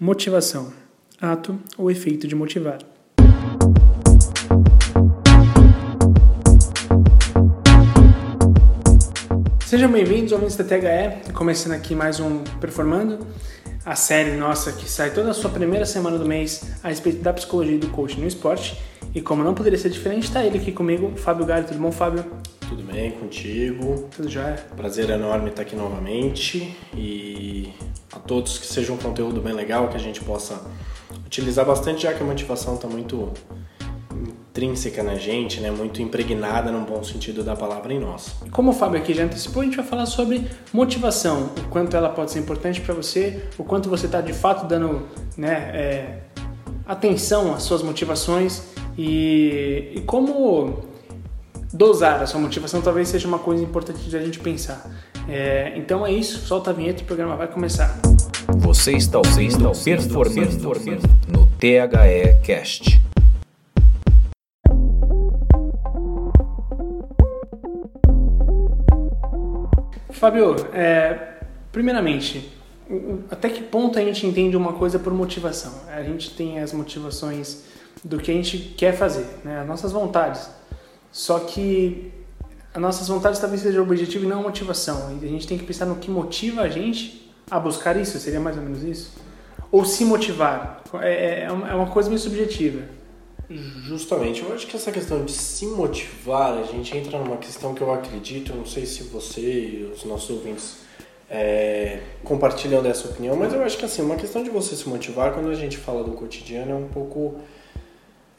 Motivação: ato ou efeito de motivar. Sejam bem-vindos ao da THE, começando aqui mais um Performando, a série nossa que sai toda a sua primeira semana do mês a respeito da psicologia e do coaching no esporte. E como não poderia ser diferente, está ele aqui comigo, Fábio Galho. Tudo bom, Fábio? Tudo bem contigo? Tudo jóia? Prazer enorme estar aqui novamente e a todos que seja um conteúdo bem legal que a gente possa utilizar bastante, já que a motivação está muito intrínseca na gente, né? muito impregnada no bom sentido da palavra em nós. Como o Fábio aqui já antecipou, a gente vai falar sobre motivação, o quanto ela pode ser importante para você, o quanto você está de fato dando né, é, atenção às suas motivações e, e como dosar a sua motivação talvez seja uma coisa importante de a gente pensar. É, então é isso, solta a vinheta e o programa vai começar. Você está ouvindo Performando no THE Cast. Fábio, é, primeiramente, até que ponto a gente entende uma coisa por motivação? A gente tem as motivações do que a gente quer fazer, né? as nossas vontades. Só que as nossas vontades talvez seja o objetivo e não a motivação. E a gente tem que pensar no que motiva a gente a buscar isso, seria mais ou menos isso? Ou se motivar. É, é, é uma é coisa meio subjetiva. Justamente, eu acho que essa questão de se motivar, a gente entra numa questão que eu acredito, não sei se você e os nossos ouvintes é, compartilham dessa opinião, mas eu acho que assim, uma questão de você se motivar, quando a gente fala do cotidiano, é um pouco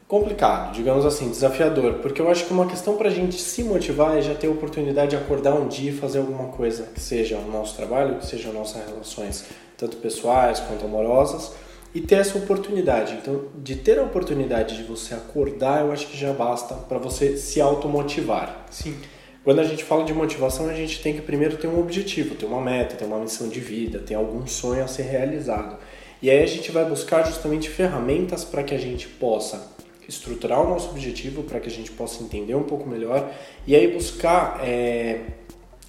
complicado, digamos assim, desafiador, porque eu acho que uma questão para a gente se motivar é já ter a oportunidade de acordar um dia e fazer alguma coisa, que seja o nosso trabalho, que seja nossas relações, tanto pessoais quanto amorosas, e ter essa oportunidade. Então, de ter a oportunidade de você acordar, eu acho que já basta para você se automotivar. Sim. Quando a gente fala de motivação, a gente tem que primeiro ter um objetivo, ter uma meta, ter uma missão de vida, ter algum sonho a ser realizado. E aí a gente vai buscar justamente ferramentas para que a gente possa estruturar o nosso objetivo para que a gente possa entender um pouco melhor e aí buscar é,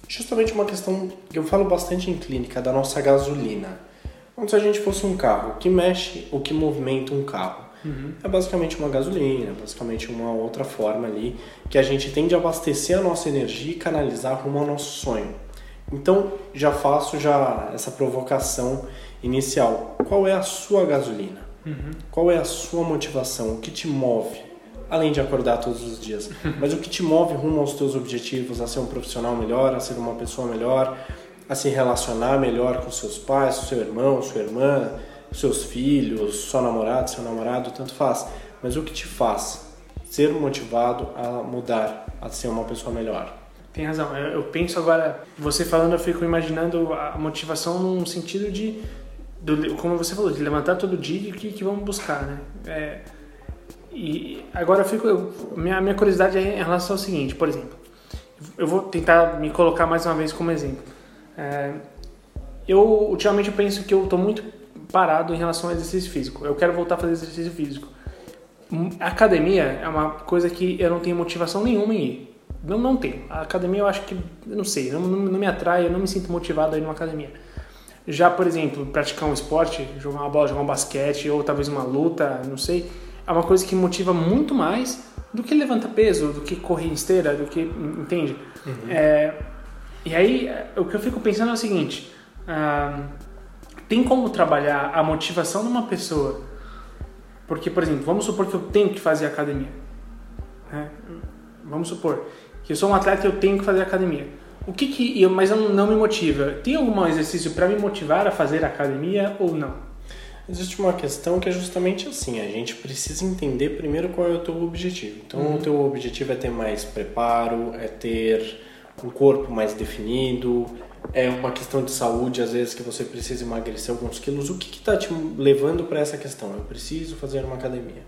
justamente uma questão que eu falo bastante em clínica da nossa gasolina. Como se a gente fosse um carro, o que mexe, o que movimenta um carro. Uhum. É basicamente uma gasolina, basicamente uma outra forma ali que a gente tem de abastecer a nossa energia e canalizar rumo ao nosso sonho. Então já faço já essa provocação inicial. Qual é a sua gasolina? Uhum. Qual é a sua motivação? O que te move? Além de acordar todos os dias, mas o que te move rumo aos teus objetivos, a ser um profissional melhor, a ser uma pessoa melhor, a se relacionar melhor com seus pais, seu irmão, sua irmã, seus filhos, sua namorada, seu namorado, tanto faz. Mas o que te faz ser motivado a mudar, a ser uma pessoa melhor? Tem razão. Eu penso agora, você falando, eu fico imaginando a motivação num sentido de do, como você falou, de levantar todo dia e o que, que vamos buscar, né? É, e agora eu fico, eu, minha, minha curiosidade é em relação ao seguinte, por exemplo, eu vou tentar me colocar mais uma vez como exemplo. É, eu ultimamente eu penso que eu estou muito parado em relação ao exercício físico. Eu quero voltar a fazer exercício físico. A academia é uma coisa que eu não tenho motivação nenhuma em ir. Não, não tenho. A academia eu acho que, eu não sei, não, não, não me atrai, eu não me sinto motivado a ir numa academia. Já, por exemplo, praticar um esporte, jogar uma bola, jogar um basquete ou talvez uma luta, não sei, é uma coisa que motiva muito mais do que levantar peso, do que correr em esteira, do que. Entende? Uhum. É, e aí, o que eu fico pensando é o seguinte: ah, tem como trabalhar a motivação de uma pessoa? Porque, por exemplo, vamos supor que eu tenho que fazer academia. Né? Vamos supor que eu sou um atleta e eu tenho que fazer academia. O que que, mas não me motiva? Tem algum exercício para me motivar a fazer academia ou não? Existe uma questão que é justamente assim, a gente precisa entender primeiro qual é o teu objetivo. Então, uhum. o teu objetivo é ter mais preparo, é ter um corpo mais definido, é uma questão de saúde, às vezes que você precisa emagrecer alguns quilos. O que está te levando para essa questão? Eu preciso fazer uma academia.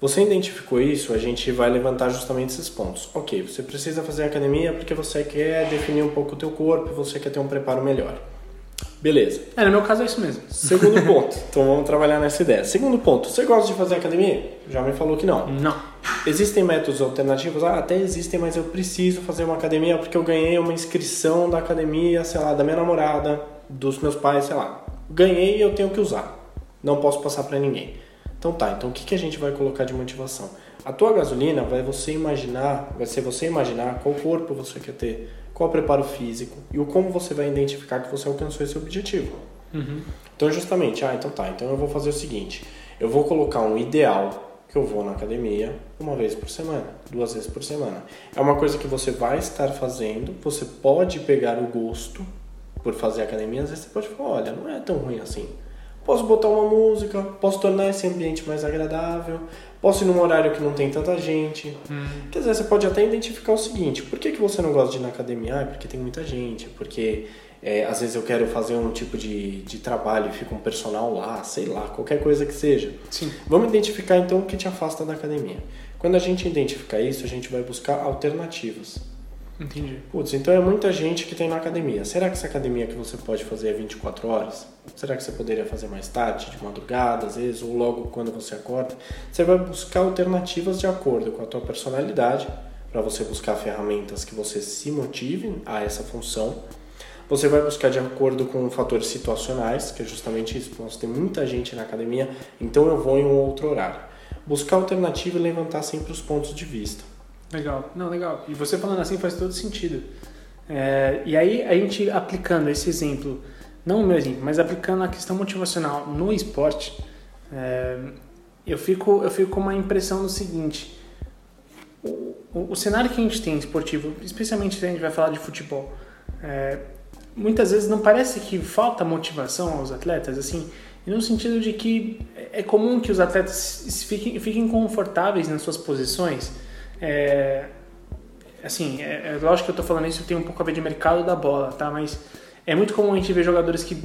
Você identificou isso, a gente vai levantar justamente esses pontos. Ok, você precisa fazer academia porque você quer definir um pouco o teu corpo, você quer ter um preparo melhor. Beleza. É, no meu caso é isso mesmo. Segundo ponto, então vamos trabalhar nessa ideia. Segundo ponto, você gosta de fazer academia? Já me falou que não. Não. Existem métodos alternativos? Ah, até existem, mas eu preciso fazer uma academia porque eu ganhei uma inscrição da academia, sei lá, da minha namorada, dos meus pais, sei lá. Ganhei e eu tenho que usar. Não posso passar para ninguém. Então tá, então o que, que a gente vai colocar de motivação? A tua gasolina vai você imaginar, vai ser você imaginar qual corpo você quer ter, qual preparo físico e o como você vai identificar que você alcançou esse objetivo. Uhum. Então justamente, ah, então tá, então eu vou fazer o seguinte, eu vou colocar um ideal que eu vou na academia uma vez por semana, duas vezes por semana. É uma coisa que você vai estar fazendo, você pode pegar o gosto por fazer academia, às vezes você pode falar, olha, não é tão ruim assim. Posso botar uma música, posso tornar esse ambiente mais agradável, posso ir num horário que não tem tanta gente. Hum. Quer dizer, você pode até identificar o seguinte: por que, que você não gosta de ir na academia? Ah, porque tem muita gente, porque é, às vezes eu quero fazer um tipo de, de trabalho e fica um personal lá, sei lá, qualquer coisa que seja. Sim. Vamos identificar então o que te afasta da academia. Quando a gente identificar isso, a gente vai buscar alternativas. Entendi. Putz, então é muita gente que tem na academia. Será que essa academia que você pode fazer é 24 horas? Será que você poderia fazer mais tarde, de madrugada, às vezes, ou logo quando você acorda? Você vai buscar alternativas de acordo com a tua personalidade, para você buscar ferramentas que você se motive a essa função. Você vai buscar de acordo com fatores situacionais, que é justamente isso. Nós tem muita gente na academia, então eu vou em um outro horário. Buscar alternativa e levantar sempre os pontos de vista. Legal, não, legal. E você falando assim faz todo sentido. É, e aí a gente aplicando esse exemplo, não o meu exemplo, mas aplicando a questão motivacional no esporte, é, eu fico eu fico com uma impressão do seguinte: o, o, o, cenário que a gente tem esportivo, especialmente se a gente vai falar de futebol, é, muitas vezes não parece que falta motivação aos atletas, assim, no sentido de que é comum que os atletas fiquem, fiquem confortáveis nas suas posições é, assim, é, é, lógico que eu tô falando isso, tem um pouco a ver de mercado da bola, tá? Mas é muito comum a gente ver jogadores que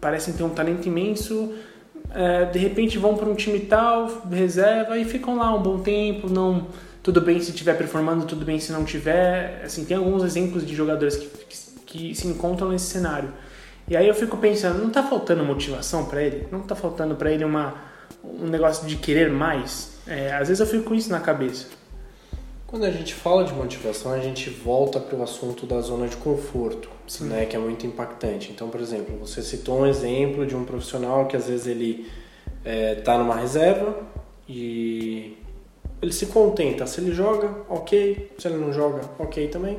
parecem ter um talento imenso, é, de repente vão para um time tal, reserva e ficam lá um bom tempo, não tudo bem se estiver performando, tudo bem se não tiver. Assim, tem alguns exemplos de jogadores que, que, que se encontram nesse cenário. E aí eu fico pensando, não está faltando motivação para ele? Não está faltando para ele uma, um negócio de querer mais? É, às vezes eu fico com isso na cabeça. Quando a gente fala de motivação, a gente volta para o assunto da zona de conforto, né, que é muito impactante. Então, por exemplo, você citou um exemplo de um profissional que às vezes ele está é, tá numa reserva e ele se contenta. Se ele joga, ok. Se ele não joga, ok também.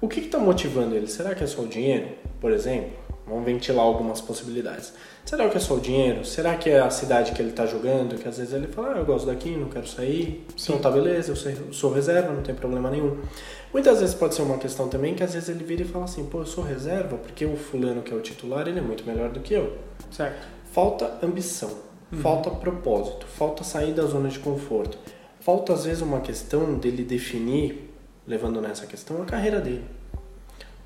O que está motivando ele? Será que é só o dinheiro, por exemplo? Vamos ventilar algumas possibilidades. Será que é só o dinheiro? Será que é a cidade que ele está jogando? Que às vezes ele fala, ah, eu gosto daqui, não quero sair. Sim. Então tá beleza, eu sou reserva, não tem problema nenhum. Muitas vezes pode ser uma questão também que às vezes ele vira e fala assim, pô, eu sou reserva porque o fulano que é o titular, ele é muito melhor do que eu. Certo. Falta ambição, uhum. falta propósito, falta sair da zona de conforto. Falta às vezes uma questão dele definir, levando nessa questão, a carreira dele.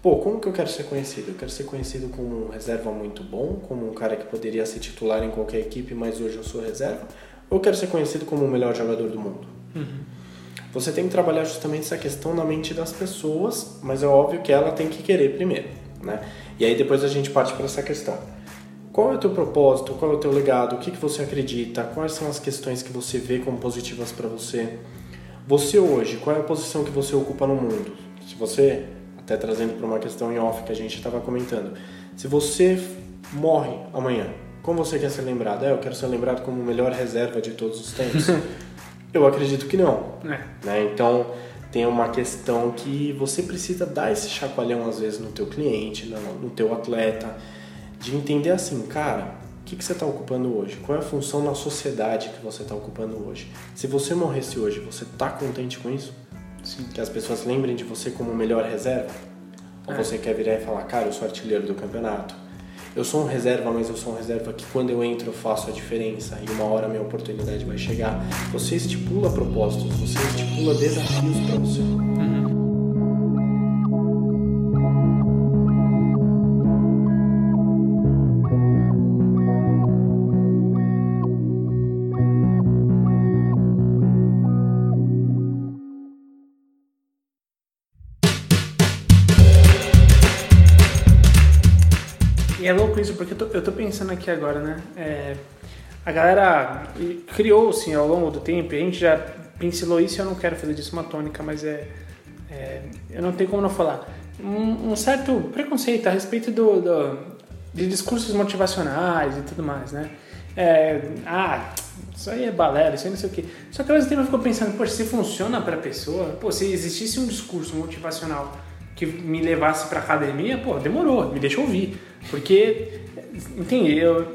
Pô, como que eu quero ser conhecido? Eu quero ser conhecido como um reserva muito bom, como um cara que poderia ser titular em qualquer equipe, mas hoje eu sou reserva? Ou eu quero ser conhecido como o melhor jogador do mundo? Uhum. Você tem que trabalhar justamente essa questão na mente das pessoas, mas é óbvio que ela tem que querer primeiro, né? E aí depois a gente parte para essa questão. Qual é o teu propósito? Qual é o teu legado? O que, que você acredita? Quais são as questões que você vê como positivas para você? Você hoje, qual é a posição que você ocupa no mundo? Se você até trazendo para uma questão em off que a gente estava comentando. Se você morre amanhã, como você quer ser lembrado? É, eu quero ser lembrado como o melhor reserva de todos os tempos. eu acredito que não. É. Né? Então tem uma questão que você precisa dar esse chacoalhão às vezes no teu cliente, no, teu atleta, de entender assim, cara, o que, que você está ocupando hoje? Qual é a função na sociedade que você está ocupando hoje? Se você morresse hoje, você está contente com isso? Sim. Que as pessoas lembrem de você como melhor reserva? Ou é. você quer virar e falar, cara, eu sou artilheiro do campeonato. Eu sou um reserva, mas eu sou um reserva que quando eu entro eu faço a diferença e uma hora a minha oportunidade vai chegar. Você estipula propósitos, você estipula desafios para você. Uhum. Isso, porque eu tô, eu tô pensando aqui agora, né? É, a galera criou, assim, ao longo do tempo, a gente já pincelou isso eu não quero fazer disso uma tônica, mas é, é eu não tenho como não falar. Um, um certo preconceito a respeito do, do, de discursos motivacionais e tudo mais, né? é, ah, isso aí é balela, isso aí não sei o quê. Só que ao mesmo tempo eu fico pensando, poxa, se funciona pra pessoa, pô, se existisse um discurso motivacional que me levasse pra academia, pô, demorou, me deixa ouvir. Porque, entende, eu,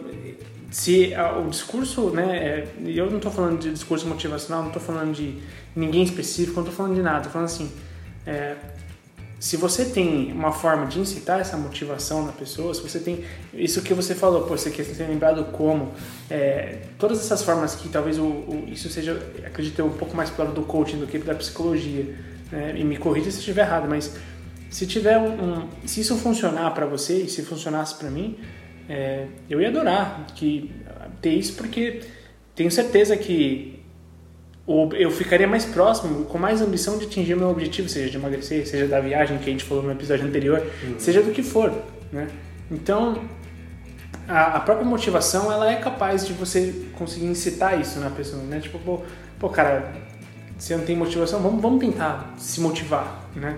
se o discurso, né, é, eu não estou falando de discurso motivacional, não estou falando de ninguém específico, não estou falando de nada, estou falando assim, é, se você tem uma forma de incitar essa motivação na pessoa, se você tem isso que você falou, pô, você quer ser lembrado como, é, todas essas formas que talvez o, o, isso seja, acredito eu, um pouco mais para do coaching do que da psicologia, né? e me corrija se estiver errado, mas se tiver um, um se isso funcionar para você e se funcionasse para mim, é, eu ia adorar que ter isso porque tenho certeza que eu ficaria mais próximo, com mais ambição de atingir meu objetivo, seja de emagrecer, seja da viagem que a gente falou no episódio anterior, uhum. seja do que for, né? Então, a, a, própria motivação, ela é capaz de você conseguir incitar isso na pessoa, né? Tipo, pô, pô cara, você não tem motivação, vamos, vamos tentar se motivar, né?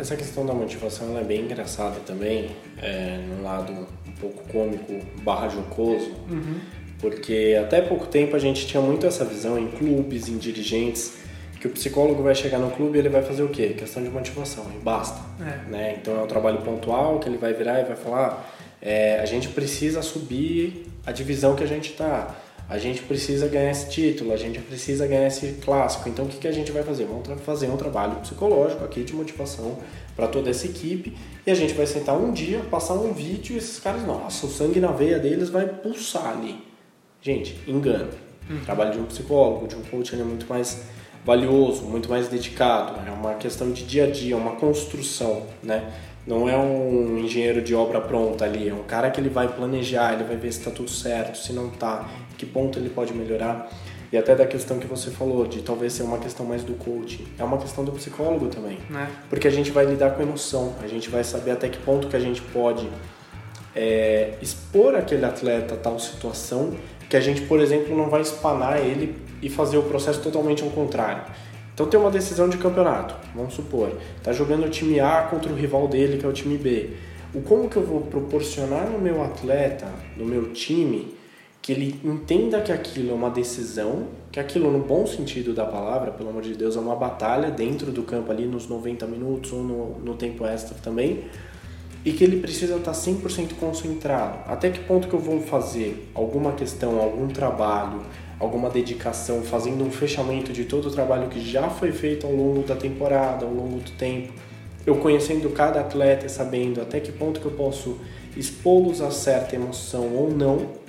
Essa questão da motivação é bem engraçada também, é, no lado um pouco cômico barra jocoso, uhum porque até pouco tempo a gente tinha muito essa visão em clubes, em dirigentes, que o psicólogo vai chegar no clube e ele vai fazer o quê? Questão de motivação, e basta. É. Né? Então é um trabalho pontual que ele vai virar e vai falar: é, a gente precisa subir a divisão que a gente está, a gente precisa ganhar esse título, a gente precisa ganhar esse clássico. Então o que, que a gente vai fazer? Vamos fazer um trabalho psicológico aqui de motivação para toda essa equipe e a gente vai sentar um dia, passar um vídeo e esses caras, nossa, o sangue na veia deles vai pulsar ali. Gente, engano. Uhum. O trabalho de um psicólogo, de um coach, é muito mais valioso, muito mais dedicado. É uma questão de dia a dia, uma construção, né? Não é um engenheiro de obra pronta ali, é um cara que ele vai planejar, ele vai ver se está tudo certo, se não está, que ponto ele pode melhorar. E até da questão que você falou, de talvez ser uma questão mais do coaching, é uma questão do psicólogo também. É. Porque a gente vai lidar com emoção, a gente vai saber até que ponto que a gente pode é, expor aquele atleta a tal situação que a gente, por exemplo, não vai espanar ele e fazer o processo totalmente ao contrário. Então tem uma decisão de campeonato, vamos supor, tá jogando o time A contra o rival dele, que é o time B. O como que eu vou proporcionar no meu atleta, no meu time, que ele entenda que aquilo é uma decisão, que aquilo no bom sentido da palavra, pelo amor de Deus, é uma batalha dentro do campo ali nos 90 minutos ou no, no tempo extra também, e que ele precisa estar 100% concentrado. Até que ponto que eu vou fazer alguma questão, algum trabalho, alguma dedicação, fazendo um fechamento de todo o trabalho que já foi feito ao longo da temporada, ao longo do tempo, eu conhecendo cada atleta e sabendo até que ponto que eu posso expô-los a certa emoção ou não,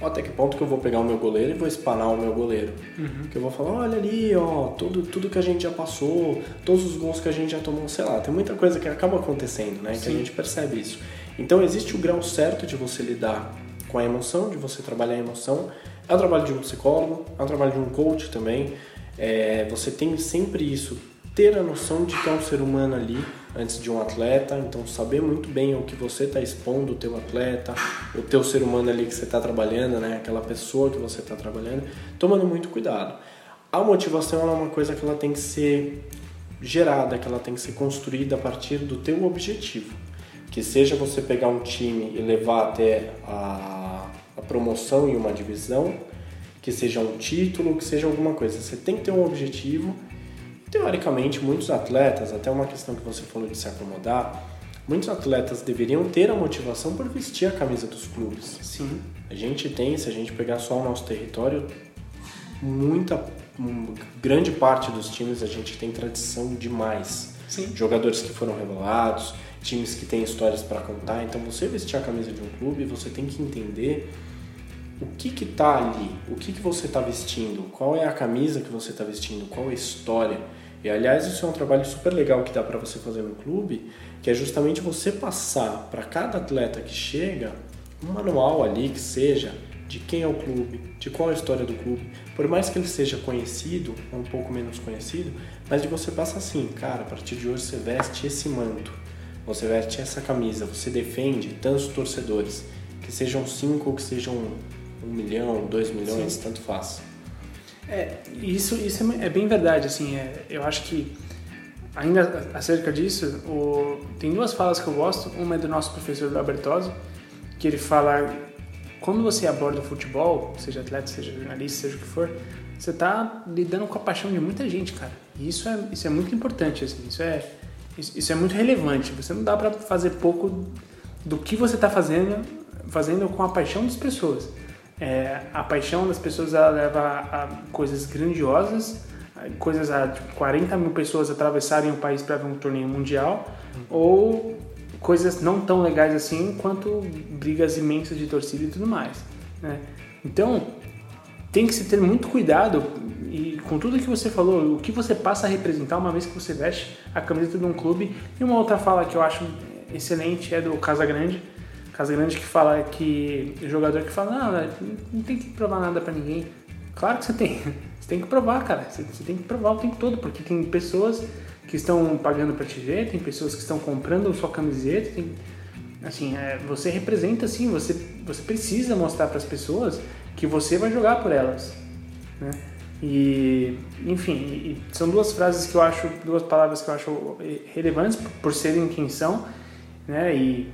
até que ponto que eu vou pegar o meu goleiro e vou espanar o meu goleiro. Uhum. Que eu vou falar, olha ali, ó, tudo, tudo que a gente já passou, todos os gols que a gente já tomou, sei lá, tem muita coisa que acaba acontecendo, né? Sim. Que a gente percebe isso. Então existe o grau certo de você lidar com a emoção, de você trabalhar a emoção. É o trabalho de um psicólogo, é o trabalho de um coach também. É, você tem sempre isso, ter a noção de que é um ser humano ali, antes de um atleta, então saber muito bem o que você está expondo o teu atleta, o teu ser humano ali que você está trabalhando, né? aquela pessoa que você está trabalhando, tomando muito cuidado. A motivação é uma coisa que ela tem que ser gerada, que ela tem que ser construída a partir do teu objetivo, que seja você pegar um time e levar até a, a promoção em uma divisão, que seja um título, que seja alguma coisa. Você tem que ter um objetivo Teoricamente, muitos atletas, até uma questão que você falou de se acomodar, muitos atletas deveriam ter a motivação por vestir a camisa dos clubes. Sim. A gente tem, se a gente pegar só o nosso território, muita grande parte dos times a gente tem tradição demais. Sim. Jogadores que foram revelados, times que têm histórias para contar. Então, você vestir a camisa de um clube, você tem que entender o que que tá ali, o que que você está vestindo, qual é a camisa que você está vestindo, qual é a história. E aliás, isso é um trabalho super legal que dá para você fazer no clube, que é justamente você passar para cada atleta que chega um manual ali que seja de quem é o clube, de qual é a história do clube. Por mais que ele seja conhecido ou um pouco menos conhecido, mas de você passa assim, cara, a partir de hoje você veste esse manto, você veste essa camisa, você defende tantos torcedores, que sejam cinco ou que sejam um milhão, dois milhões, Sim. tanto faz. É, isso, isso é, é bem verdade, assim, é, eu acho que ainda acerca disso, o, tem duas falas que eu gosto, uma é do nosso professor Albertoso, que ele fala quando você aborda o futebol, seja atleta, seja jornalista, seja o que for, você está lidando com a paixão de muita gente, cara. E isso é, isso é muito importante, assim, isso é, isso é muito relevante. Você não dá para fazer pouco do que você está fazendo, fazendo com a paixão das pessoas. É, a paixão das pessoas ela leva a, coisas grandiosas, coisas a tipo, 40 mil pessoas atravessarem o país para ver um torneio mundial, ou coisas não tão legais assim quanto brigas imensas de torcida e tudo mais. Né? Então, tem que se ter muito cuidado e com tudo que você falou, o que você passa a representar uma vez que você veste a camiseta de um clube. E uma outra fala que eu acho excelente é do Casagrande. Casagrande que fala que jogador que fala, não, não tem que provar nada para ninguém. Claro que você tem. Você tem que provar, cara. Você, você tem que provar o tempo todo, porque tem pessoas que estão pagando para te ver, tem pessoas que estão comprando sua camiseta, tem, assim, é, você representa assim, você, você precisa mostrar para as pessoas que você vai jogar por elas, né? E, enfim, e são duas frases que eu acho, duas palavras que eu acho relevantes por serem quem são, né? E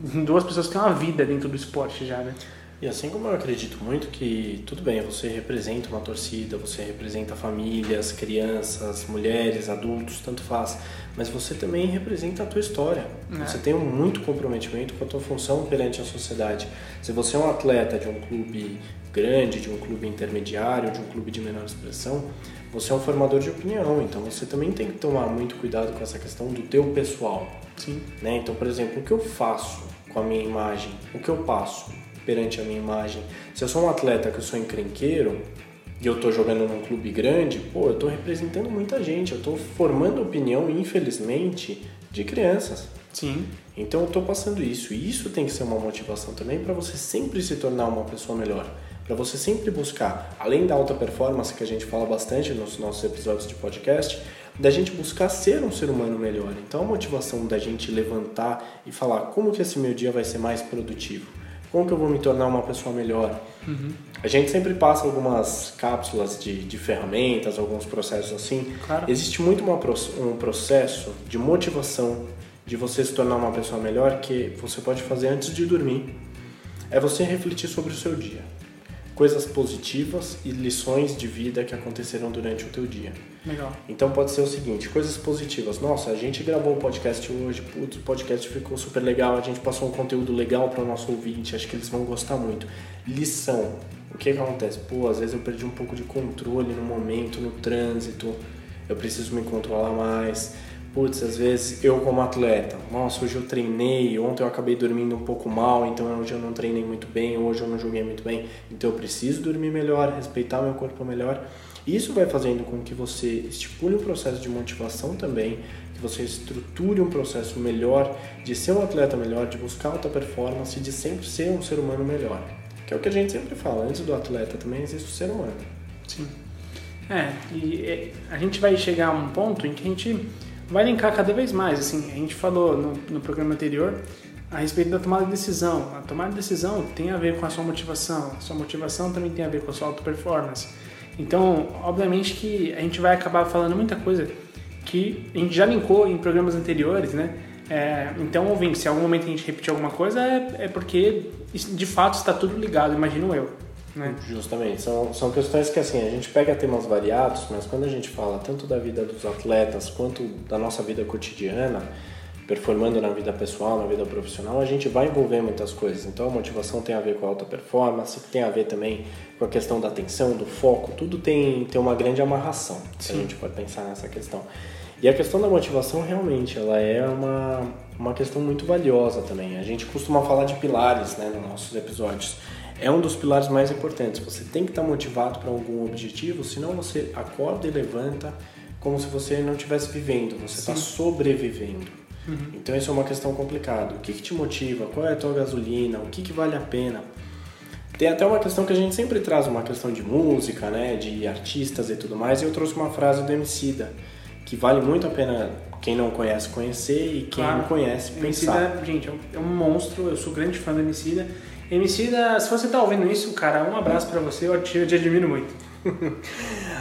duas pessoas que têm uma vida dentro do esporte já, né? E assim como eu acredito muito que, tudo bem, você representa uma torcida, você representa famílias, crianças, mulheres, adultos, tanto faz, mas você também representa a tua história. É. Você tem muito comprometimento com a tua função perante a sociedade. Se você é um atleta de um clube grande, de um clube intermediário, de um clube de menor expressão, você é um formador de opinião, então você também tem que tomar muito cuidado com essa questão do teu pessoal. Sim. Né? Então, por exemplo, o que eu faço com a minha imagem, o que eu passo, perante a minha imagem. Se eu sou um atleta que eu sou encrenqueiro e eu estou jogando num clube grande, pô, eu estou representando muita gente, eu estou formando opinião, infelizmente, de crianças. Sim. Então eu estou passando isso. E isso tem que ser uma motivação também para você sempre se tornar uma pessoa melhor. Para você sempre buscar, além da alta performance que a gente fala bastante nos nossos episódios de podcast, da gente buscar ser um ser humano melhor. Então a motivação da gente levantar e falar como que esse meu dia vai ser mais produtivo como que eu vou me tornar uma pessoa melhor? Uhum. A gente sempre passa algumas cápsulas de, de ferramentas, alguns processos assim. Claro. Existe muito uma, um processo de motivação de você se tornar uma pessoa melhor que você pode fazer antes de dormir. É você refletir sobre o seu dia coisas positivas e lições de vida que aconteceram durante o teu dia. Legal. Então pode ser o seguinte, coisas positivas. Nossa, a gente gravou o podcast hoje, putz, o podcast ficou super legal, a gente passou um conteúdo legal para o nosso ouvinte, acho que eles vão gostar muito. Lição. O que, que acontece? Pô, às vezes eu perdi um pouco de controle no momento, no trânsito, eu preciso me controlar mais putz, às vezes eu como atleta, nossa, hoje eu treinei, ontem eu acabei dormindo um pouco mal, então hoje eu não treinei muito bem, hoje eu não joguei muito bem, então eu preciso dormir melhor, respeitar meu corpo melhor. Isso vai fazendo com que você estipule um processo de motivação também, que você estruture um processo melhor de ser um atleta melhor, de buscar alta performance, de sempre ser um ser humano melhor. Que é o que a gente sempre fala, antes do atleta também existe o ser humano. Sim. É, e a gente vai chegar a um ponto em que a gente vai linkar cada vez mais. Assim, a gente falou no, no programa anterior a respeito da tomada de decisão. A tomada de decisão tem a ver com a sua motivação. A sua motivação também tem a ver com a sua auto performance. Então, obviamente que a gente vai acabar falando muita coisa que a gente já linkou em programas anteriores, né? É, então, ouvinte, se em algum momento a gente repetir alguma coisa, é, é porque de fato está tudo ligado, imagino eu. Né? Justamente, são, são questões que assim, a gente pega temas variados, mas quando a gente fala tanto da vida dos atletas quanto da nossa vida cotidiana, performando na vida pessoal, na vida profissional, a gente vai envolver muitas coisas. Então a motivação tem a ver com a alta performance, tem a ver também com a questão da atenção, do foco, tudo tem, tem uma grande amarração, se a gente pode pensar nessa questão. E a questão da motivação realmente, ela é uma, uma questão muito valiosa também. A gente costuma falar de pilares né, nos nossos episódios é um dos pilares mais importantes. Você tem que estar motivado para algum objetivo, senão você acorda e levanta como se você não estivesse vivendo, você está sobrevivendo. Uhum. Então isso é uma questão complicada. O que, que te motiva? Qual é a tua gasolina? O que, que vale a pena? Tem até uma questão que a gente sempre traz, uma questão de música, né, de artistas e tudo mais, e eu trouxe uma frase do Emicida, que vale muito a pena quem não conhece conhecer e quem claro. não conhece pensar. Emicida, gente, é um monstro, eu sou grande fã do Emicida. Emicida, se você tá ouvindo isso, cara, um abraço para você, eu te, eu te admiro muito.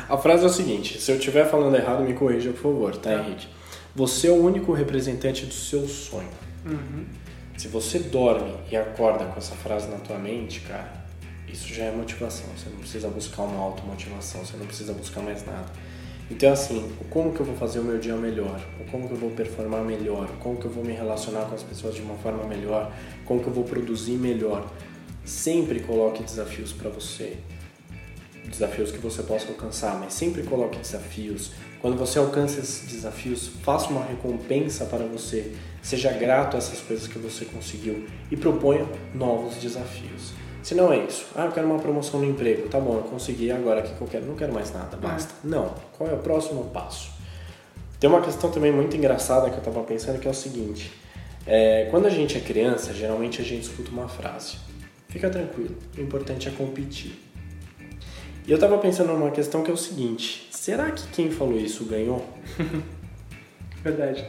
a frase é o seguinte, se eu estiver falando errado, me corrija, por favor, tá, tá, Henrique? Você é o único representante do seu sonho. Uhum. Se você dorme e acorda com essa frase na tua mente, cara, isso já é motivação. Você não precisa buscar uma automotivação, você não precisa buscar mais nada. Então, assim, como que eu vou fazer o meu dia melhor? Como que eu vou performar melhor? Como que eu vou me relacionar com as pessoas de uma forma melhor? Como que eu vou produzir melhor? Sempre coloque desafios para você. Desafios que você possa alcançar, mas sempre coloque desafios. Quando você alcança esses desafios, faça uma recompensa para você. Seja grato a essas coisas que você conseguiu e proponha novos desafios. Se não é isso, ah, eu quero uma promoção no emprego, tá bom, eu consegui, agora o que eu quero? Não quero mais nada, basta. Não, qual é o próximo passo? Tem uma questão também muito engraçada que eu estava pensando que é o seguinte: é, quando a gente é criança, geralmente a gente escuta uma frase: fica tranquilo, o importante é competir. E eu estava pensando numa questão que é o seguinte: será que quem falou isso ganhou? Verdade.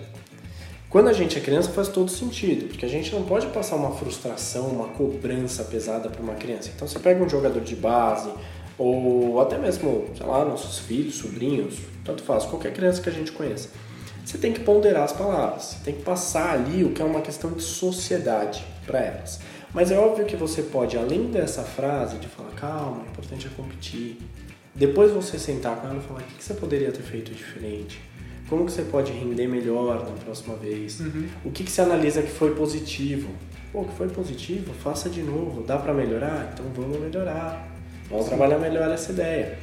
Quando a gente é criança faz todo sentido, porque a gente não pode passar uma frustração, uma cobrança pesada para uma criança. Então você pega um jogador de base, ou até mesmo, sei lá, nossos filhos, sobrinhos, tanto faz, qualquer criança que a gente conheça. Você tem que ponderar as palavras, você tem que passar ali o que é uma questão de sociedade para elas. Mas é óbvio que você pode, além dessa frase de falar, calma, o importante é competir, depois você sentar com ela e falar o que você poderia ter feito diferente, como que você pode render melhor na próxima vez? Uhum. O que, que você analisa que foi positivo? Pô, que foi positivo, faça de novo. Dá para melhorar? Então vamos melhorar. Vamos Sim. trabalhar melhor essa ideia.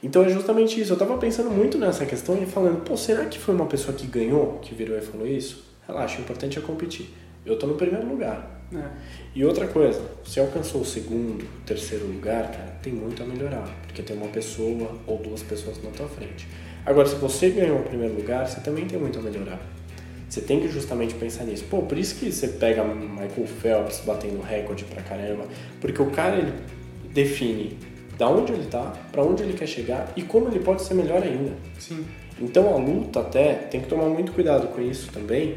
Então é justamente isso. Eu tava pensando muito nessa questão e falando, pô, será que foi uma pessoa que ganhou, que virou e falou isso? Relaxa, o importante é competir. Eu tô no primeiro lugar. É. E outra coisa, se alcançou o segundo, terceiro lugar, cara, tem muito a melhorar. Porque tem uma pessoa ou duas pessoas na tua frente. Agora, se você ganhou o primeiro lugar, você também tem muito a melhorar. Você tem que justamente pensar nisso. Pô, por isso que você pega Michael Phelps batendo recorde pra caramba, porque o cara ele define da onde ele tá, para onde ele quer chegar e como ele pode ser melhor ainda. Sim. Então a luta até tem que tomar muito cuidado com isso também.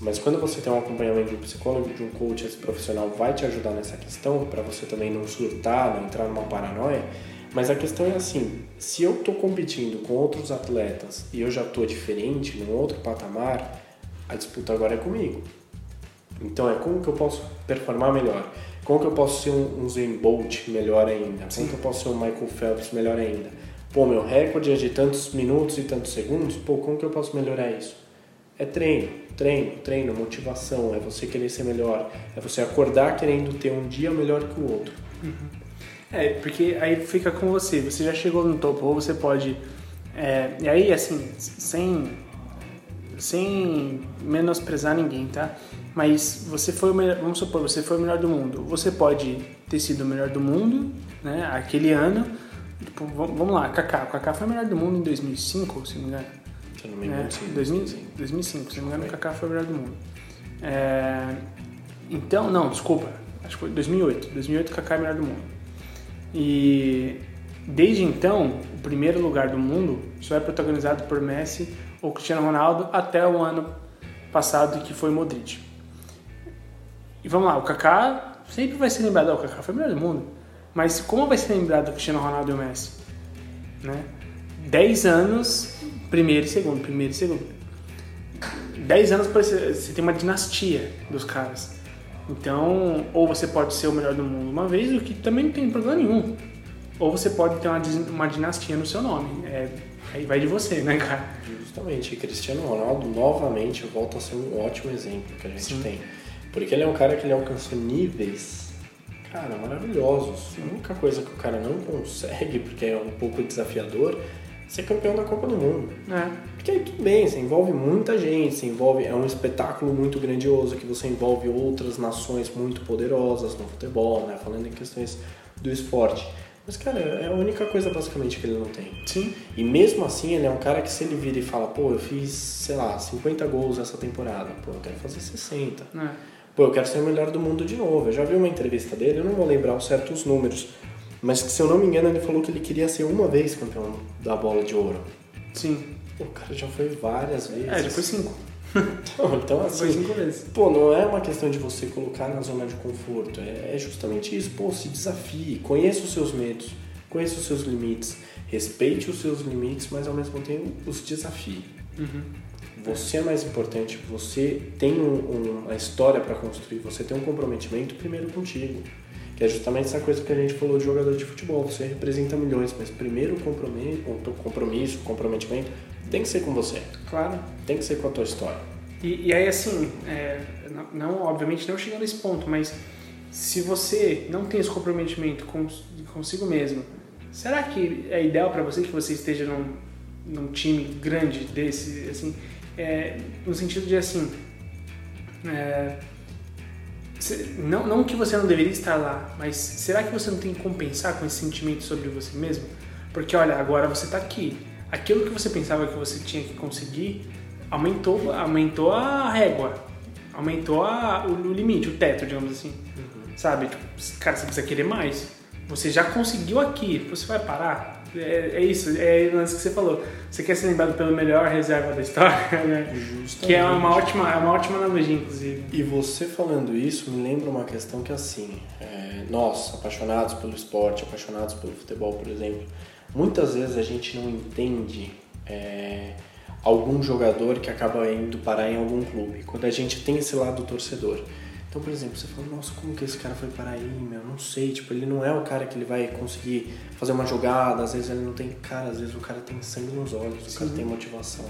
Mas quando você tem um acompanhamento de um psicólogo, de um coach, esse profissional vai te ajudar nessa questão para você também não surtar, não entrar numa paranoia mas a questão é assim, se eu estou competindo com outros atletas e eu já estou diferente, num outro patamar, a disputa agora é comigo. Então é como que eu posso performar melhor? Como que eu posso ser um, um Zen Bolt melhor ainda? Como que eu posso ser um Michael Phelps melhor ainda? Pô, meu recorde é de tantos minutos e tantos segundos, pô, como que eu posso melhorar isso? É treino, treino, treino, motivação, é você querer ser melhor, é você acordar querendo ter um dia melhor que o outro. Uhum. É, porque aí fica com você, você já chegou no topo, ou você pode. É, e aí, assim, sem, sem menosprezar ninguém, tá? Mas você foi o melhor, vamos supor, você foi o melhor do mundo. Você pode ter sido o melhor do mundo, né? Aquele ano. Tipo, vamos lá, Kaká. Kaká foi o melhor do mundo em 2005, se não me engano. Se não me engano, é, sim. 2000, 2005, se não me engano, o Kaká foi o melhor do mundo. É, então, não, desculpa. Acho que foi 2008. 2008 o Kaká é o melhor do mundo. E desde então, o primeiro lugar do mundo só é protagonizado por Messi ou Cristiano Ronaldo até o ano passado que foi Modric. E vamos lá, o Kaká sempre vai ser lembrado, o Kaká foi o melhor do mundo. Mas como vai ser lembrado o Cristiano Ronaldo e o Messi? Né? 10 anos, primeiro e segundo, primeiro e segundo. 10 anos você tem uma dinastia dos caras. Então, ou você pode ser o melhor do mundo uma vez, o que também não tem problema nenhum. Ou você pode ter uma, uma dinastia no seu nome. É, aí vai de você, né, cara? Justamente. Cristiano Ronaldo, novamente, volta a ser um ótimo exemplo que a gente Sim. tem. Porque ele é um cara que ele alcançou níveis, cara, maravilhosos. A única coisa que o cara não consegue, porque é um pouco desafiador, ser campeão da Copa do Mundo. É. Porque aí tudo bem, você envolve muita gente, você envolve, é um espetáculo muito grandioso que você envolve outras nações muito poderosas no futebol, né? Falando em questões do esporte. Mas, cara, é a única coisa basicamente que ele não tem. Sim. E mesmo assim, ele é um cara que se ele vira e fala, pô, eu fiz, sei lá, 50 gols essa temporada, pô, eu quero fazer 60. É. Pô, eu quero ser o melhor do mundo de novo. Eu já vi uma entrevista dele, eu não vou lembrar os certos números, mas se eu não me engano, ele falou que ele queria ser uma vez campeão da bola de ouro. Sim. O cara já foi várias vezes. É, já foi cinco. então, então assim, foi cinco vezes. pô, não é uma questão de você colocar na zona de conforto. É, é justamente isso. Pô, se desafie, conheça os seus medos, conheça os seus limites, respeite os seus limites, mas ao mesmo tempo os desafie. Uhum. você é mais importante, você tem um, uma história para construir, você tem um comprometimento primeiro contigo. Que é justamente essa coisa que a gente falou de jogador de futebol. Você representa milhões, mas primeiro o compromisso, compromisso, comprometimento tem que ser com você. Claro. Tem que ser com a tua história. E, e aí, assim, é, não, obviamente não chegando a esse ponto, mas se você não tem esse comprometimento com, consigo mesmo, será que é ideal para você que você esteja num, num time grande desse, assim, é, no sentido de assim, é, não, não que você não deveria estar lá, mas será que você não tem que compensar com esse sentimento sobre você mesmo? Porque olha, agora você está aqui. Aquilo que você pensava que você tinha que conseguir aumentou, aumentou a régua, aumentou a, o, limite, o teto, digamos assim. Uhum. Sabe? Tipo, cara, você precisa querer mais. Você já conseguiu aqui, você vai parar? É, é, isso, é o lance que você falou. Você quer ser lembrado pelo melhor reserva da história, né? Justamente. Que é uma ótima, é uma ótima analogia, inclusive. E você falando isso me lembra uma questão que assim, é, nós, apaixonados pelo esporte, apaixonados pelo futebol, por exemplo, muitas vezes a gente não entende é, algum jogador que acaba indo parar em algum clube. Quando a gente tem esse lado torcedor. Então, por exemplo, você fala, nossa, como que esse cara foi para aí, meu? Não sei, tipo, ele não é o cara que ele vai conseguir fazer uma jogada, às vezes ele não tem cara, às vezes o cara tem sangue nos olhos, o Sim. cara tem motivação.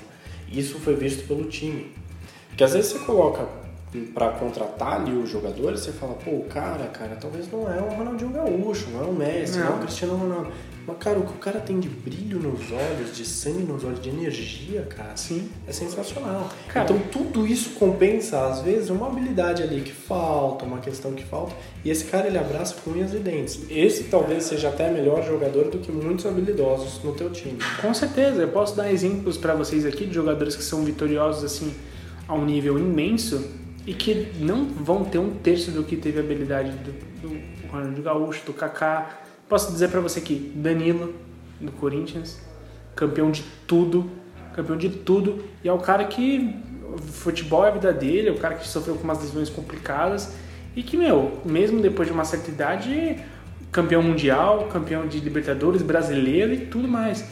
Isso foi visto pelo time. Porque às vezes você coloca para contratar ali o jogador, você fala, pô, o cara, cara, talvez não é o Ronaldinho Gaúcho, não é o Messi, não, não é o Cristiano Ronaldo. Mas, cara, o que o cara tem de brilho nos olhos, de sangue nos olhos, de energia, cara, Sim. é sensacional. Cara, então tudo isso compensa, às vezes, uma habilidade ali que falta, uma questão que falta, e esse cara ele abraça com unhas e dentes. Esse talvez seja até melhor jogador do que muitos habilidosos no teu time. Com certeza, eu posso dar exemplos para vocês aqui de jogadores que são vitoriosos assim a um nível imenso e que não vão ter um terço do que teve a habilidade do, do Ronaldinho Gaúcho, do Kaká, Posso dizer para você que Danilo, do Corinthians, campeão de tudo, campeão de tudo, e é o cara que futebol é a vida dele, é o cara que sofreu com umas lesões complicadas e que, meu, mesmo depois de uma certa idade, campeão mundial, campeão de Libertadores, brasileiro e tudo mais.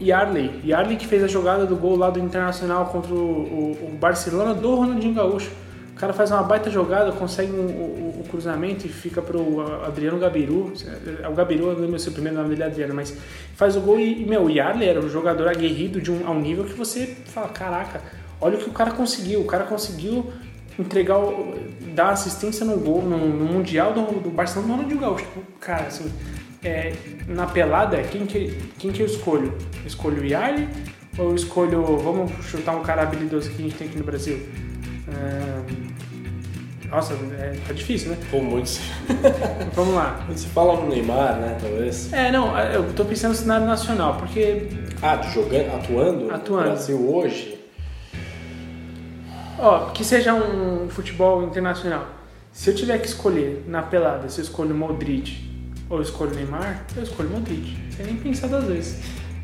E Arley, e Arley que fez a jogada do gol lá do Internacional contra o, o, o Barcelona do Ronaldinho Gaúcho. O cara faz uma baita jogada, consegue um, o, o, cruzamento e fica pro Adriano Gabiru. É, o Gabiru, eu lembro se o primeiro nome dele é Adriano, mas faz o gol e, meu, o Yarley era um jogador aguerrido de um, a um nível que você fala, caraca, olha o que o cara conseguiu. O cara conseguiu entregar, o, dar assistência no gol, no, no Mundial do, do Barcelona no Gaúcho. Tipo, cara, assim, é, na pelada, quem que, quem que eu escolho? Eu escolho o Yarley ou eu escolho, vamos chutar um cara habilidoso que a gente tem aqui no Brasil? É... Nossa, é, tá difícil, né? Pô, muitos. Vamos lá. Você fala no Neymar, né? Talvez. É, não, eu tô pensando no cenário nacional, porque. Ah, jogando, atuando, atuando. no Brasil hoje? Ó, que seja um futebol internacional. Se eu tiver que escolher na pelada se eu escolho Modric ou eu escolho Neymar, eu escolho Modric. Sem nem pensar duas vezes.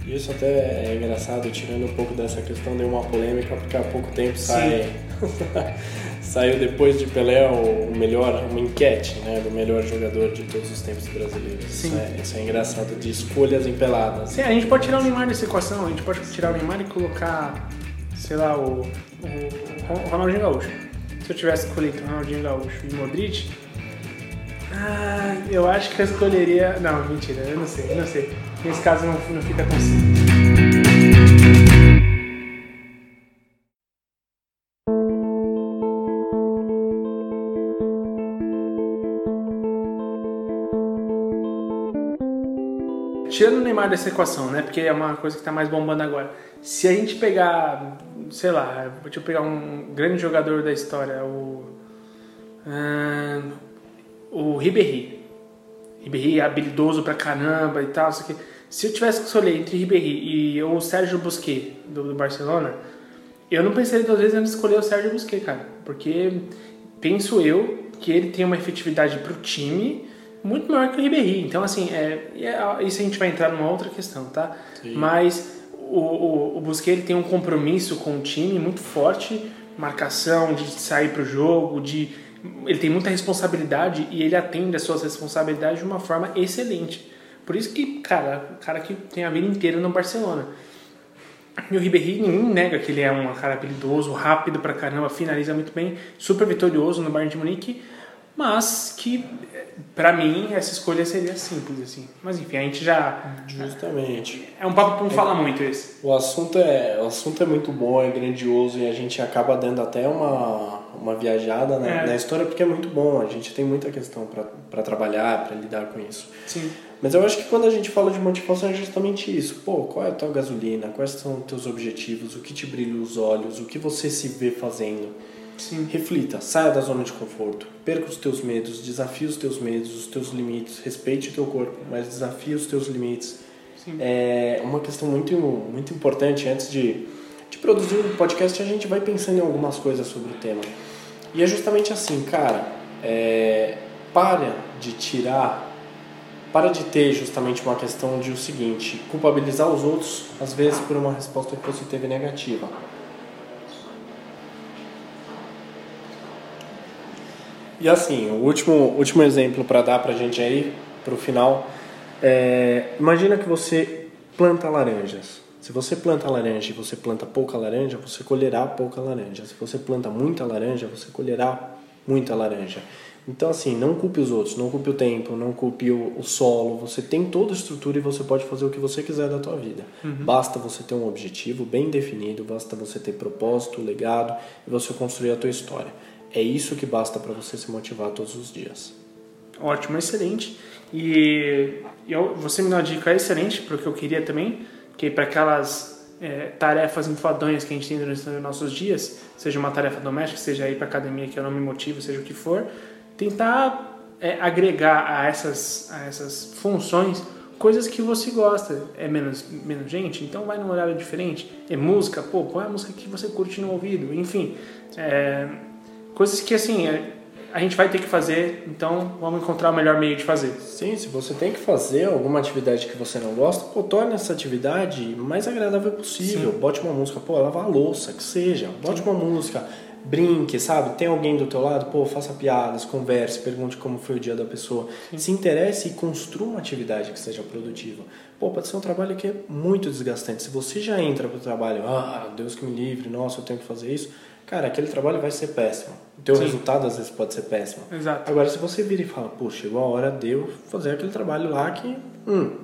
Isso até é engraçado, tirando um pouco dessa questão de uma polêmica, porque há pouco tempo sai, saiu depois de Pelé o melhor, uma enquete né, do melhor jogador de todos os tempos brasileiros. Sim. Isso, é, isso é engraçado, de escolhas empeladas. Sim, a gente pode tirar o Neymar dessa equação, a gente pode tirar o Neymar e colocar, sei lá, o, o, Ronaldinho Gaúcho. Se eu tivesse escolhido Ronaldinho Gaúcho e Modric, ah, eu acho que eu escolheria. Não, mentira, eu não sei, eu não sei. Nesse caso não, não fica simples. Tirando o Neymar dessa equação, né? Porque é uma coisa que está mais bombando agora. Se a gente pegar, sei lá, deixa eu pegar um grande jogador da história, o. O Ribéry. Ribéry é habilidoso pra caramba e tal, isso aqui. Se eu tivesse que escolher entre Ribéry e o Sérgio Busquets do, do, Barcelona, eu não pensaria duas vezes antes de escolher o Sérgio Busquets, cara. Porque penso eu que ele tem uma efetividade pro time muito maior que o Ribéry. Então, assim, é, é, isso a gente vai entrar numa outra questão, tá? Sim. Mas o, o, o Busquets ele tem um compromisso com o time muito forte, marcação, de sair pro jogo, de ele tem muita responsabilidade e ele atende as suas responsabilidades de uma forma excelente. Por isso que, cara, o cara que tem a vida inteira no Barcelona. E o Ribéry, ninguém nega que ele é um cara habilidoso, rápido pra caramba, finaliza muito bem, super vitorioso no Bayern de Munique, mas que, pra mim, essa escolha seria simples, assim. Mas enfim, a gente já... Justamente. É um papo pra não falar muito esse. O assunto, é, o assunto é muito bom, é grandioso e a gente acaba dando até uma, uma viajada né, É. na história porque é muito bom. A gente tem muita questão para trabalhar, para lidar com isso. Sim. Mas eu acho que quando a gente fala de motivação é justamente isso. Pô, qual é a tua gasolina? Quais são os teus objetivos? O que te brilha os olhos? O que você se vê fazendo? Sim. Reflita, saia da zona de conforto, perca os teus medos, desafie os teus medos, os teus limites, respeite o teu corpo, mas desafie os teus limites. Sim. É uma questão muito, muito importante antes de, de produzir um podcast, a gente vai pensando em algumas coisas sobre o tema. E é justamente assim, cara, é, para de tirar, para de ter justamente uma questão de o seguinte, culpabilizar os outros, às vezes por uma resposta que você teve negativa. E assim, o último, último exemplo para dar pra gente aí, pro final, é, imagina que você planta laranjas. Se você planta laranja e você planta pouca laranja, você colherá pouca laranja. Se você planta muita laranja, você colherá muita laranja. Então, assim, não culpe os outros, não culpe o tempo, não culpe o, o solo. Você tem toda a estrutura e você pode fazer o que você quiser da tua vida. Basta você ter um objetivo bem definido, basta você ter propósito, legado e você construir a tua história. É isso que basta para você se motivar todos os dias. Ótimo, excelente. E eu, você me deu uma dica excelente para o que eu queria também, que para aquelas é, tarefas enfadonhas que a gente tem durante os nossos dias, seja uma tarefa doméstica, seja ir para academia que eu não me motivo, seja o que for, tentar é, agregar a essas, a essas funções coisas que você gosta. É menos, menos gente, então vai num horário diferente. É música, pô, qual é a música que você curte no ouvido? Enfim, é, coisas que assim é, a gente vai ter que fazer, então vamos encontrar o melhor meio de fazer. Sim, se você tem que fazer alguma atividade que você não gosta, pô, torne essa atividade mais agradável possível. Bote uma música, pô, lavar a louça, que seja. Bote uma música, brinque, sabe? Tem alguém do teu lado, pô, faça piadas, converse, pergunte como foi o dia da pessoa. Se interesse e construa uma atividade que seja produtiva. Pô, pode ser um trabalho que é muito desgastante. Se você já entra pro trabalho, ah, Deus que me livre, nossa, eu tenho que fazer isso, cara, aquele trabalho vai ser péssimo. O teu Sim. resultado às vezes pode ser péssimo. Exato. Agora, se você vira e fala, pô, chegou a hora de eu fazer aquele trabalho lá que, hum,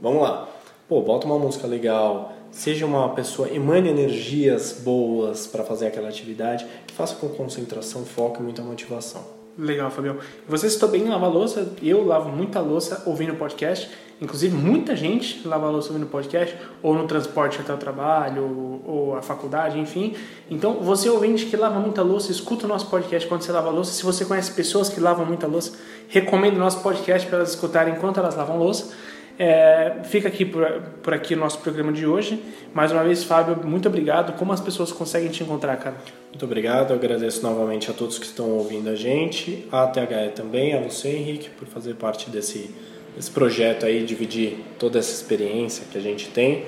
vamos lá. Pô, bota uma música legal, seja uma pessoa, emane energias boas para fazer aquela atividade, que faça com concentração, foco e muita motivação. Legal, Fabião. Você citou bem lavar louça. Eu lavo muita louça ouvindo podcast. Inclusive, muita gente lava louça ouvindo podcast, ou no transporte até o trabalho, ou, ou a faculdade, enfim. Então, você ouvinte que lava muita louça, escuta o nosso podcast quando você lava louça. Se você conhece pessoas que lavam muita louça, recomendo o nosso podcast para elas escutarem enquanto elas lavam louça. É, fica aqui por, por aqui o nosso programa de hoje. Mais uma vez, Fábio, muito obrigado. Como as pessoas conseguem te encontrar, cara? Muito obrigado, eu agradeço novamente a todos que estão ouvindo a gente, a THE também, a você, Henrique, por fazer parte desse, desse projeto aí, dividir toda essa experiência que a gente tem.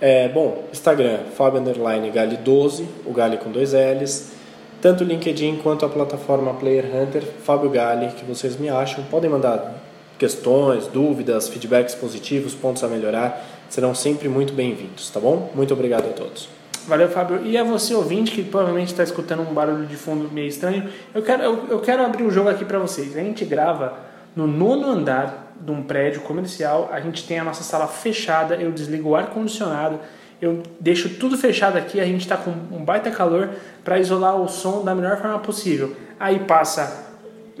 É, bom, Instagram, Fábio Underline Gali 12, o Gali com dois L's. Tanto o LinkedIn quanto a plataforma Player Hunter, Fábio Gali, que vocês me acham. Podem mandar questões, dúvidas, feedbacks positivos, pontos a melhorar. Serão sempre muito bem-vindos, tá bom? Muito obrigado a todos. Valeu, Fábio. E a você, ouvinte, que provavelmente está escutando um barulho de fundo meio estranho, eu quero, eu, eu quero abrir um jogo aqui para vocês. A gente grava no nono andar de um prédio comercial, a gente tem a nossa sala fechada, eu desligo o ar-condicionado, eu deixo tudo fechado aqui, a gente está com um baita calor para isolar o som da melhor forma possível. Aí passa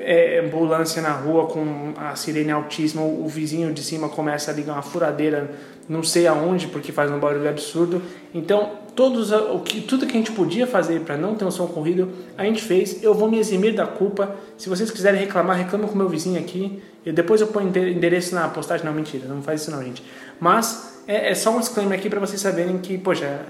é, ambulância na rua com a sirene altíssima, o vizinho de cima começa a ligar uma furadeira, não sei aonde, porque faz um barulho absurdo. Então, todos o que, tudo que a gente podia fazer para não ter um som corrido, a gente fez. Eu vou me eximir da culpa. Se vocês quiserem reclamar, reclamam com meu vizinho aqui. E depois eu ponho ende- endereço na postagem. Não, mentira, não faz isso não, gente. Mas é, é só um disclaimer aqui para vocês saberem que, poxa,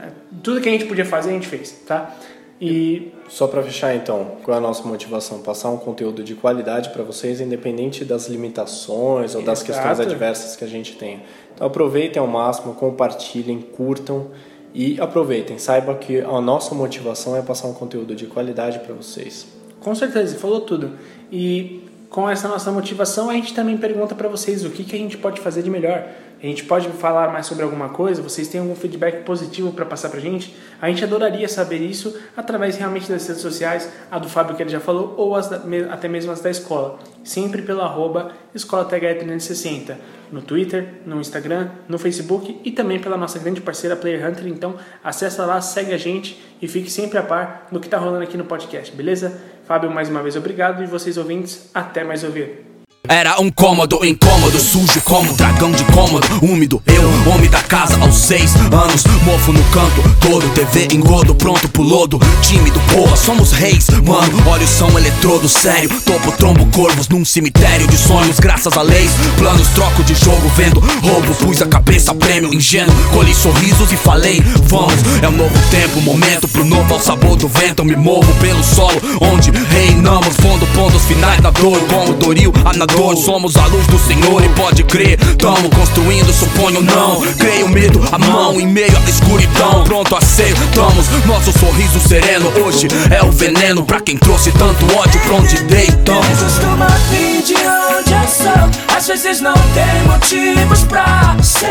tudo que a gente podia fazer, a gente fez, tá? E Só para fechar então, qual é a nossa motivação? Passar um conteúdo de qualidade para vocês, independente das limitações ou das Exato. questões adversas que a gente tenha. Então aproveitem ao máximo, compartilhem, curtam e aproveitem. Saiba que a nossa motivação é passar um conteúdo de qualidade para vocês. Com certeza, falou tudo. E com essa nossa motivação, a gente também pergunta para vocês o que, que a gente pode fazer de melhor. A gente pode falar mais sobre alguma coisa? Vocês têm algum feedback positivo para passar para gente? A gente adoraria saber isso através realmente das redes sociais, a do Fábio que ele já falou, ou as até mesmo as da escola. Sempre pelo arroba Escola 360 no Twitter, no Instagram, no Facebook e também pela nossa grande parceira Player Hunter. Então acessa lá, segue a gente e fique sempre a par do que está rolando aqui no podcast, beleza? Fábio, mais uma vez obrigado e vocês ouvintes, até mais ouvir. Era um cômodo incômodo, sujo como dragão de cômodo, úmido. Eu, homem da casa, aos seis anos, mofo no canto, todo TV engodo, pronto pro lodo. Tímido, porra, somos reis, mano. Olhos são eletrodo, sério. Topo, trombo, corvos num cemitério de sonhos, graças a leis. Planos, troco de jogo, vendo roubo. Pus a cabeça, prêmio, ingênuo. Colhi sorrisos e falei, vamos. É um novo tempo, momento pro novo ao sabor do vento. Me movo pelo solo, onde reinamos. Fundo, pontos finais da dor, como Doril, a nadador. Somos a luz do Senhor e pode crer. Tamo construindo, suponho não. Creio medo, a mão em meio à escuridão. Pronto a ser, estamos. Nosso sorriso sereno hoje é o veneno pra quem trouxe tanto ódio pra onde deitamos. Costuma vir de onde eu sou. Às vezes não tem motivos pra seguir.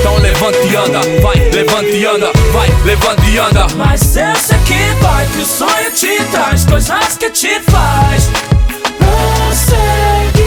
Então levante e anda, vai, levante e anda, vai, levante e anda. Mas eu sei que vai, que o sonho te traz coisas que te faz. prosseguir.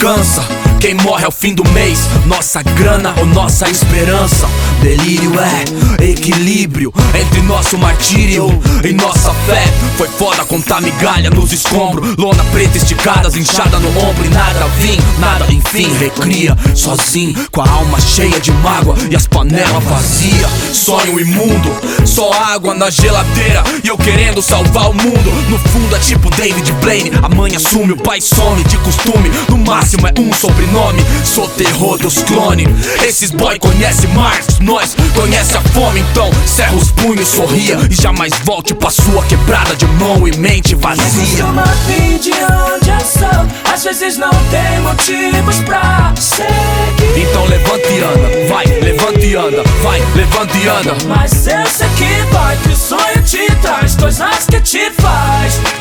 cansa. Quem morre ao fim do mês, nossa grana ou nossa esperança. Delírio é equilíbrio entre nosso martírio e nossa fé. Foi foda contar migalha nos escombros, lona preta esticadas, inchada no ombro e nada vim, nada enfim. Recria sozinho, com a alma cheia de mágoa e as panelas vazias. Sonho imundo, só água na geladeira e eu querendo salvar o mundo. No fundo é tipo David Blaine, a mãe assume, o pai some de costume. No máximo é um sobrenome. Sou terror dos clones. Esses boy conhece Marx, nós conhece a fome. Então cerra os punhos, sorria e jamais volte pra sua quebrada de mão e mente vazia. Costuma vir de onde eu sou. Às vezes não tem motivos pra seguir. Então levante e anda, vai, levante e anda, vai, levante e anda. Mas eu sei que vai, que o sonho te traz coisas que te faz.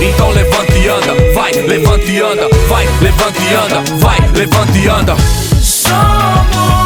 Então levante e anda, vai, levante e anda, vai, levante e anda, vai, levante e anda. Sonho